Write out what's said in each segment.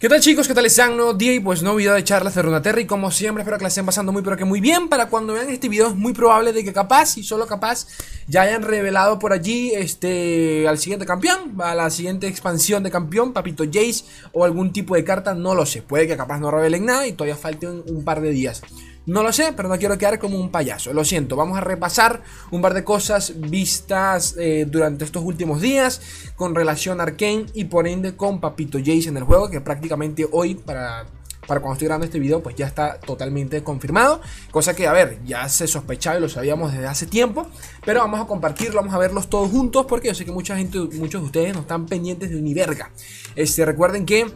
¿Qué tal chicos? ¿Qué tal están? Nuevo día y pues no video de charlas de Runaterra y como siempre espero que la estén pasando muy pero que muy bien para cuando vean este video es muy probable de que capaz y solo capaz ya hayan revelado por allí este al siguiente campeón, a la siguiente expansión de campeón, Papito Jace o algún tipo de carta, no lo sé, puede que capaz no revelen nada y todavía falte un par de días. No lo sé, pero no quiero quedar como un payaso. Lo siento, vamos a repasar un par de cosas vistas eh, durante estos últimos días con relación a Arkane y por ende con Papito Jace en el juego, que prácticamente hoy para para cuando estoy grabando este video, pues ya está totalmente confirmado. Cosa que, a ver, ya se sospechaba y lo sabíamos desde hace tiempo. Pero vamos a compartirlo, vamos a verlos todos juntos. Porque yo sé que mucha gente, muchos de ustedes no están pendientes de ni verga. Este, recuerden que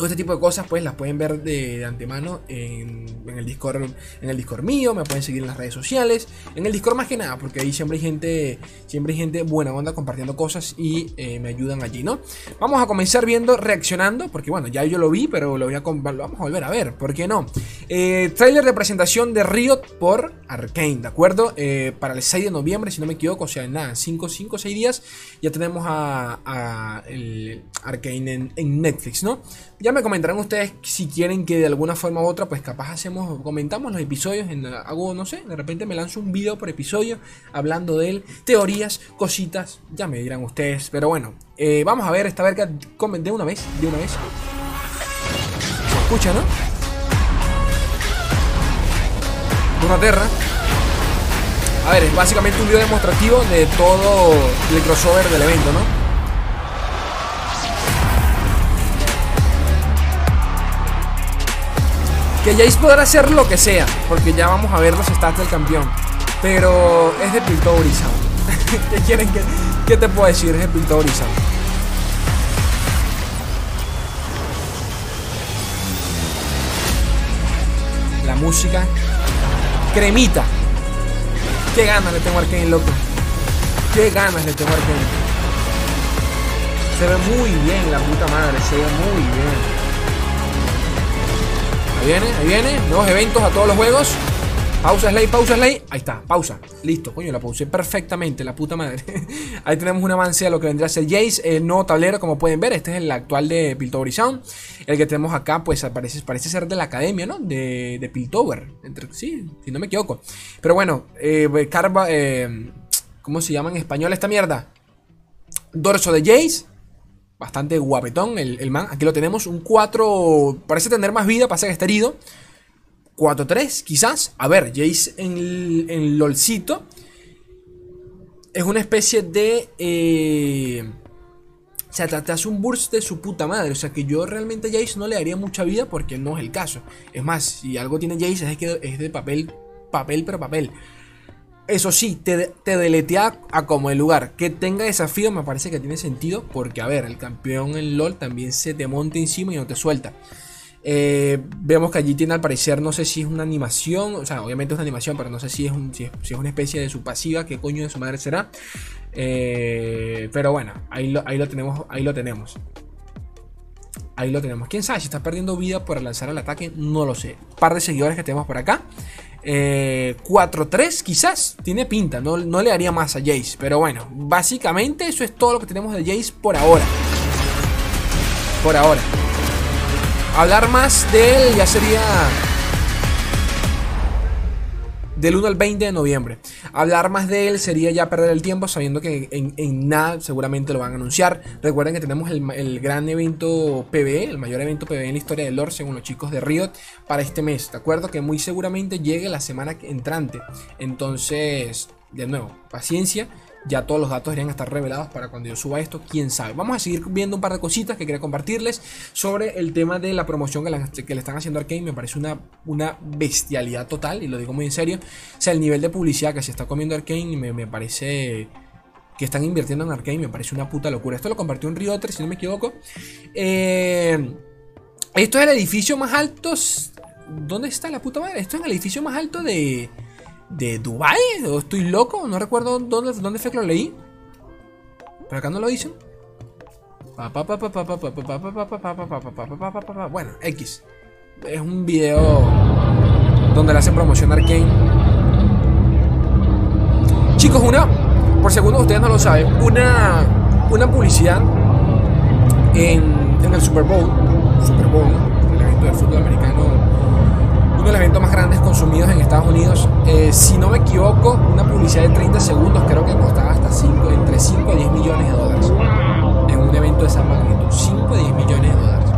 todo este tipo de cosas pues las pueden ver de, antemano en, el Discord en el Discord mío, me pueden seguir en las redes sociales, en el Discord más que nada, porque ahí siempre hay gente, siempre hay gente buena onda compartiendo cosas y eh, me ayudan allí, ¿no? Vamos a comenzar viendo, reaccionando, porque bueno, ya yo lo vi, pero lo, voy a, vamos a volver a ver, ¿por qué no? Eh, trailer de presentación de Riot por Arkane, ¿de acuerdo? Eh, para el 6 de noviembre, si no me equivoco, o sea, en nada, 5 o 6 días, ya tenemos a, el Arkane en Netflix, ¿no? Ya me comentarán ustedes si quieren que de alguna forma u otra, pues capaz hacemos, comentamos los episodios, en, hago, no sé, de repente me lanzo un video por episodio hablando de él, teorías, cositas, ya me dirán ustedes. Pero bueno, eh, vamos a ver esta verga de una vez, de una vez. Escucha, ¿no? Una terra. A ver, es básicamente un video demostrativo de todo el crossover del evento, ¿no? Que Jace podrá hacer lo que sea, porque ya vamos a ver los stats del campeón. Pero es de Piltover ¿Qué quieren que, ¿Qué te puedo decir? Es de Piltover La música. Cremita. Qué ganas le tengo a Arkane, loco. Qué ganas le tengo a Arkane. Se ve muy bien la puta madre, se ve muy bien. Ahí viene, ahí viene. Nuevos eventos a todos los juegos. Pausa Slay, pausa Slay. Ahí está, pausa. Listo, coño, la pausé perfectamente, la puta madre. Ahí tenemos un avance a lo que vendría a ser Jace, el nuevo tablero, como pueden ver. Este es el actual de Piltover Sound. El que tenemos acá, pues parece, parece ser de la academia, ¿no? De, de Piltover. Sí, si no me equivoco. Pero bueno, eh, Carva, eh, ¿cómo se llama en español esta mierda? Dorso de Jace. Bastante guapetón el, man. Aquí lo tenemos. Un 4. Parece tener más vida. Pasa que está herido. 4-3, quizás. A ver, Jace en, en LOLcito. Es una especie de. Eh, o sea, te, hace un burst de su puta madre. O sea, que yo realmente a Jace no le daría mucha vida porque no es el caso. Es más, si algo tiene Jace es que es de papel, papel, pero papel. Eso sí, te, deletea a como el lugar. Que tenga desafío me parece que tiene sentido. Porque, a ver, el campeón en LOL también se te monta encima y no te suelta. Eh, vemos que allí tiene al parecer, no sé si es una animación, o sea, obviamente es una animación, pero no sé si es, si es, una especie de su pasiva, qué coño de su madre será. Eh, pero bueno, ahí lo, ahí lo tenemos, ahí lo tenemos. Ahí lo tenemos. Quién sabe si está perdiendo vida por lanzar el ataque, no lo sé. par de seguidores que tenemos por acá. 4-3 eh, quizás, tiene pinta, no, no le haría más a Jace. Pero bueno, básicamente eso es todo lo que tenemos de Jace por ahora. Por ahora. Hablar más de él ya sería del 1 al 20 de noviembre. Hablar más de él sería ya perder el tiempo sabiendo que en, nada seguramente lo van a anunciar. Recuerden que tenemos el, gran evento PvE, el mayor evento PvE en la historia del lore según los chicos de Riot para este mes. ¿De acuerdo? Que muy seguramente llegue la semana entrante. Entonces, de nuevo, paciencia ya todos los datos deberían estar revelados para cuando yo suba esto, quién sabe. Vamos a seguir viendo un par de cositas que quería compartirles sobre el tema de la promoción que, le están haciendo a Arkane. Me parece una, una bestialidad total, y lo digo muy en serio. O sea, el nivel de publicidad que se está comiendo Arkane me, me parece que están invirtiendo en Arkane, me parece una puta locura. Esto lo compartió en Rioter, si no me equivoco. Eh, esto es el edificio más alto. ¿Dónde está la puta madre? Esto es el edificio más alto de de Dubai ¿O estoy loco? No recuerdo dónde, dónde fue que lo leí. ¿Pero acá no lo dicen? Bueno, X. Es un video donde le hacen promoción a Arkane. Chicos, una, por segundo ustedes no lo saben, una, una publicidad en, en el Super Bowl Super Bowl, el evento de fútbol americano, uno de los eventos más grandes consumidos en Estados Unidos. Eh, si no me equivoco, una publicidad de 30 segundos creo que costaba hasta 5, entre 5 a 10 millones de dólares. En un evento de esa magnitud, 5 a 10 millones de dólares.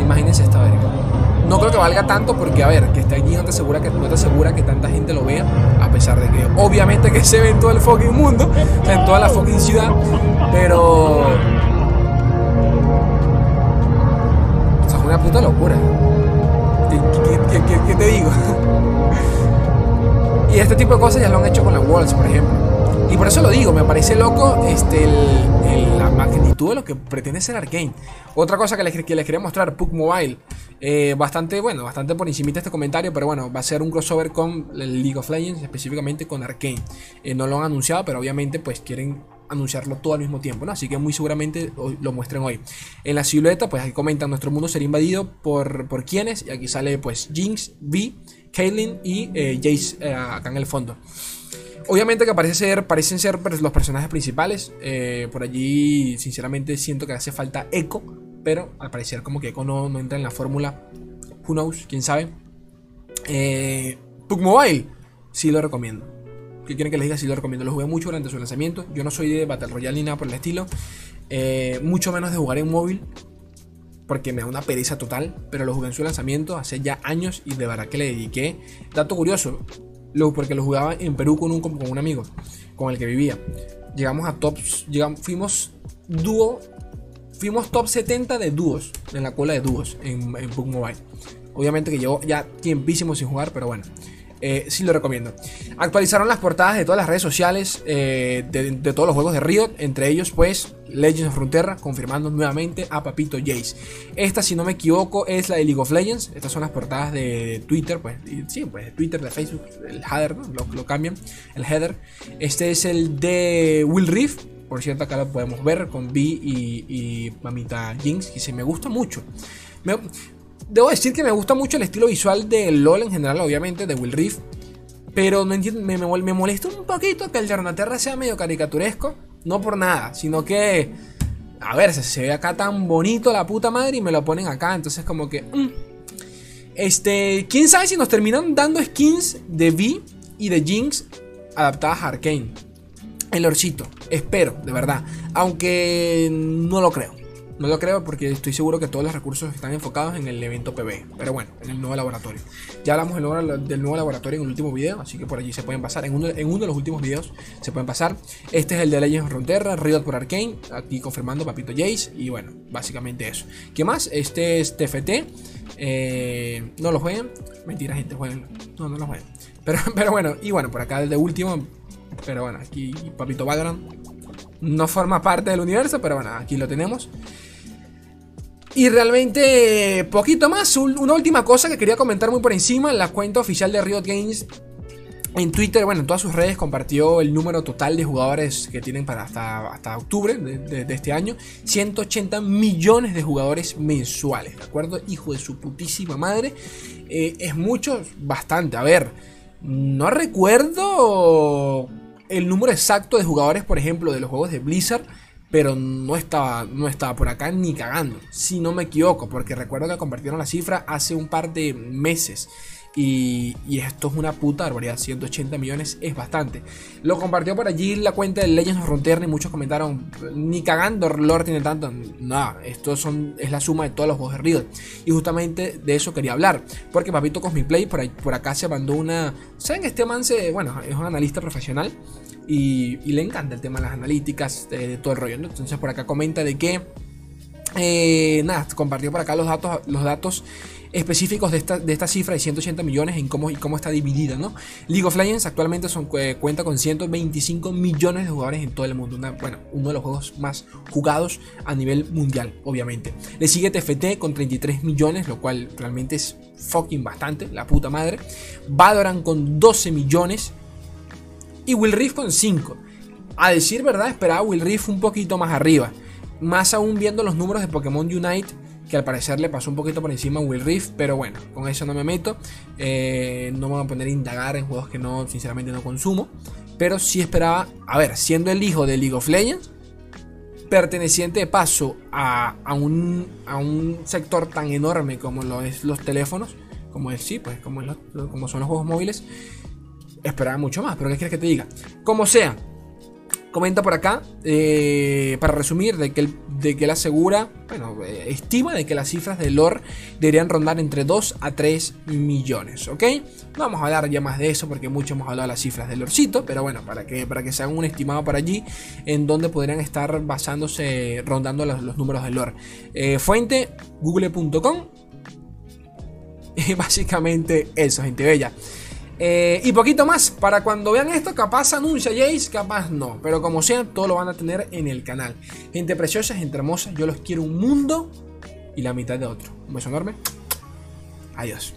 Imagínense esta verga. No creo que valga tanto porque, a ver, que esté allí no te asegura que, no te asegura que tanta gente lo vea, a pesar de que obviamente que se ve en todo el fucking mundo, en toda la fucking ciudad, pero... locura. ¿Qué, te digo? y este tipo de cosas ya lo han hecho con la Worlds, por ejemplo. Y por eso lo digo, me parece loco este, la magnitud de lo que pretende ser Arkane. Otra cosa que les, que les quería mostrar, Puck Mobile. Eh, bastante, bueno, bastante por encima este comentario, pero bueno, va a ser un crossover con League of Legends, específicamente con Arkane. Eh, no lo han anunciado, pero obviamente pues quieren anunciarlo todo al mismo tiempo, ¿no? Así que muy seguramente lo muestren hoy. En la silueta, pues aquí comentan, nuestro mundo será invadido por, por quienes, y aquí sale pues Jinx, Vi, Caitlyn y eh, Jace eh, acá en el fondo. Obviamente que parece ser, parecen ser per- los personajes principales. eh, por allí, sinceramente, siento que hace falta Echo. Pero al parecer, como que Echo no, no entra en la fórmula. Who knows? ¿Quién sabe? Eh, Mobile, sí lo recomiendo. ¿Qué quieren que les diga? Sí lo recomiendo. Lo jugué mucho durante su lanzamiento. Yo no soy de Battle Royale ni nada por el estilo. Eh, mucho menos de jugar en móvil. Porque me da una pereza total. Pero lo jugué en su lanzamiento hace ya años. Y de verdad que le dediqué. Dato curioso. Lo, porque lo jugaba en Perú con un, con un amigo. Con el que vivía. Llegamos a tops. Llegamos, fuimos dúo. Fuimos top 70 de dúos. En la cola de dúos. En, en PUBG Mobile. Obviamente que llevo ya tiempísimo sin jugar. Pero bueno. Eh, sí lo recomiendo. Actualizaron las portadas de todas las redes sociales eh, de, todos los juegos de Riot, entre ellos pues Legends of Frontera, confirmando nuevamente a Papito Jace. Esta, si no me equivoco, es la de League of Legends. Estas son las portadas de Twitter, pues sí, pues de Twitter, de Facebook, el header, ¿no? lo, lo cambian, el header. Este es el de Will Reef. Por cierto, acá lo podemos ver con y, y Mamita Jinx, que se me gusta mucho. Me- Debo decir que me gusta mucho el estilo visual de LOL en general, obviamente, de Will Reef. Pero no entiendo, me, me, mol- me molesta un poquito que el de sea medio caricaturesco. No por nada, sino que. A ver, se, se ve acá tan bonito la puta madre y me lo ponen acá. Entonces, como que. mm. Este. Quién sabe si nos terminan dando skins de V y de Jinx adaptadas a Arkane. El orcito. Espero, de verdad. Aunque no lo creo. No lo creo porque estoy seguro que todos los recursos están enfocados en el evento PB. Pero bueno, en el nuevo laboratorio. Ya hablamos del nuevo, laboratorio en el último video, así que por allí se pueden pasar. En uno, en uno de los últimos videos se pueden pasar. Este es el de Legends of Riot por Arkane. Aquí confirmando Papito Jace. Y bueno, básicamente eso. ¿Qué más? Este es TFT. Eh, no lo jueguen. Mentira, gente, jueguenlo. No, no lo jueguen. Pero, pero bueno, y bueno, por acá el de último. Pero bueno, aquí Papito Valorant. No forma parte del universo, pero bueno, aquí lo tenemos. Y realmente, poquito más. Un- Una última cosa que quería comentar muy por encima: la cuenta oficial de Riot Games en Twitter, bueno, en todas sus redes compartió el número total de jugadores que tienen para hasta, hasta octubre de este año. 180 millones de jugadores mensuales, ¿de acuerdo? Hijo de su putísima madre. Eh, es mucho, bastante. A ver, no recuerdo el número exacto de jugadores, por ejemplo, de los juegos de Blizzard. Pero no estaba, no estaba por acá ni cagando, si no me equivoco, porque recuerdo que compartieron la cifra hace un par de meses. Y, esto es una puta barbaridad, 180 millones es bastante. Lo compartió por allí la cuenta de Legends of Frontier y muchos comentaron, ni cagando Lord tiene tanto. Nada, esto son, es la suma de todos los juegos de Riot. Y justamente de eso quería hablar, porque Papito Cosmiplay por, ahí- por acá se mandó una... ¿Saben este man bueno, es un analista profesional? Y, y le encanta el tema de las analíticas, de, de todo el rollo. ¿no? Entonces por acá comenta de que... Eh, nada, compartió por acá los datos, los datos específicos de esta, de esta cifra de 180 millones en cómo, y cómo está dividida, ¿no? League of Legends actualmente son, eh, cuenta con 125 millones de jugadores en todo el mundo. Bueno, uno de los juegos más jugados a nivel mundial, obviamente. Le sigue TFT con 33 millones, lo cual realmente es fucking bastante, la puta madre. Valorant con 12 millones y Will Reef con 5. A decir verdad, esperaba Will Reef un poquito más arriba. Más aún viendo los números de Pokémon Unite, que al parecer le pasó un poquito por encima a Will Reef, pero bueno, con eso no me meto. Eh, no me voy a poner a indagar en juegos que no, sinceramente no consumo. Pero sí esperaba, a ver, siendo el hijo de League of Legends, perteneciente de paso a, a, un, a un sector tan enorme como lo es los teléfonos, como es sí, pues como, como son los juegos móviles, esperaba mucho más, pero ¿qué quieres que te diga? Como sea, comenta por acá, eh, para resumir, de que, él, de que él asegura, bueno, eh, estima de que las cifras de lore deberían rondar entre 2 a 3 millones, ¿ok? No vamos a hablar ya más de eso porque mucho hemos hablado de las cifras del lorcito, pero bueno, para que, para que se hagan un estimado para allí en donde podrían estar basándose, rondando los, números del lore. Eh, fuente, google.com. Básicamente eso, gente bella. Eh, y poquito más, para cuando vean esto, capaz anuncia Jace, capaz no. Pero como sea, todo lo van a tener en el canal. Gente preciosa, gente hermosa, yo los quiero un mundo y la mitad de otro. Un beso enorme. Adiós.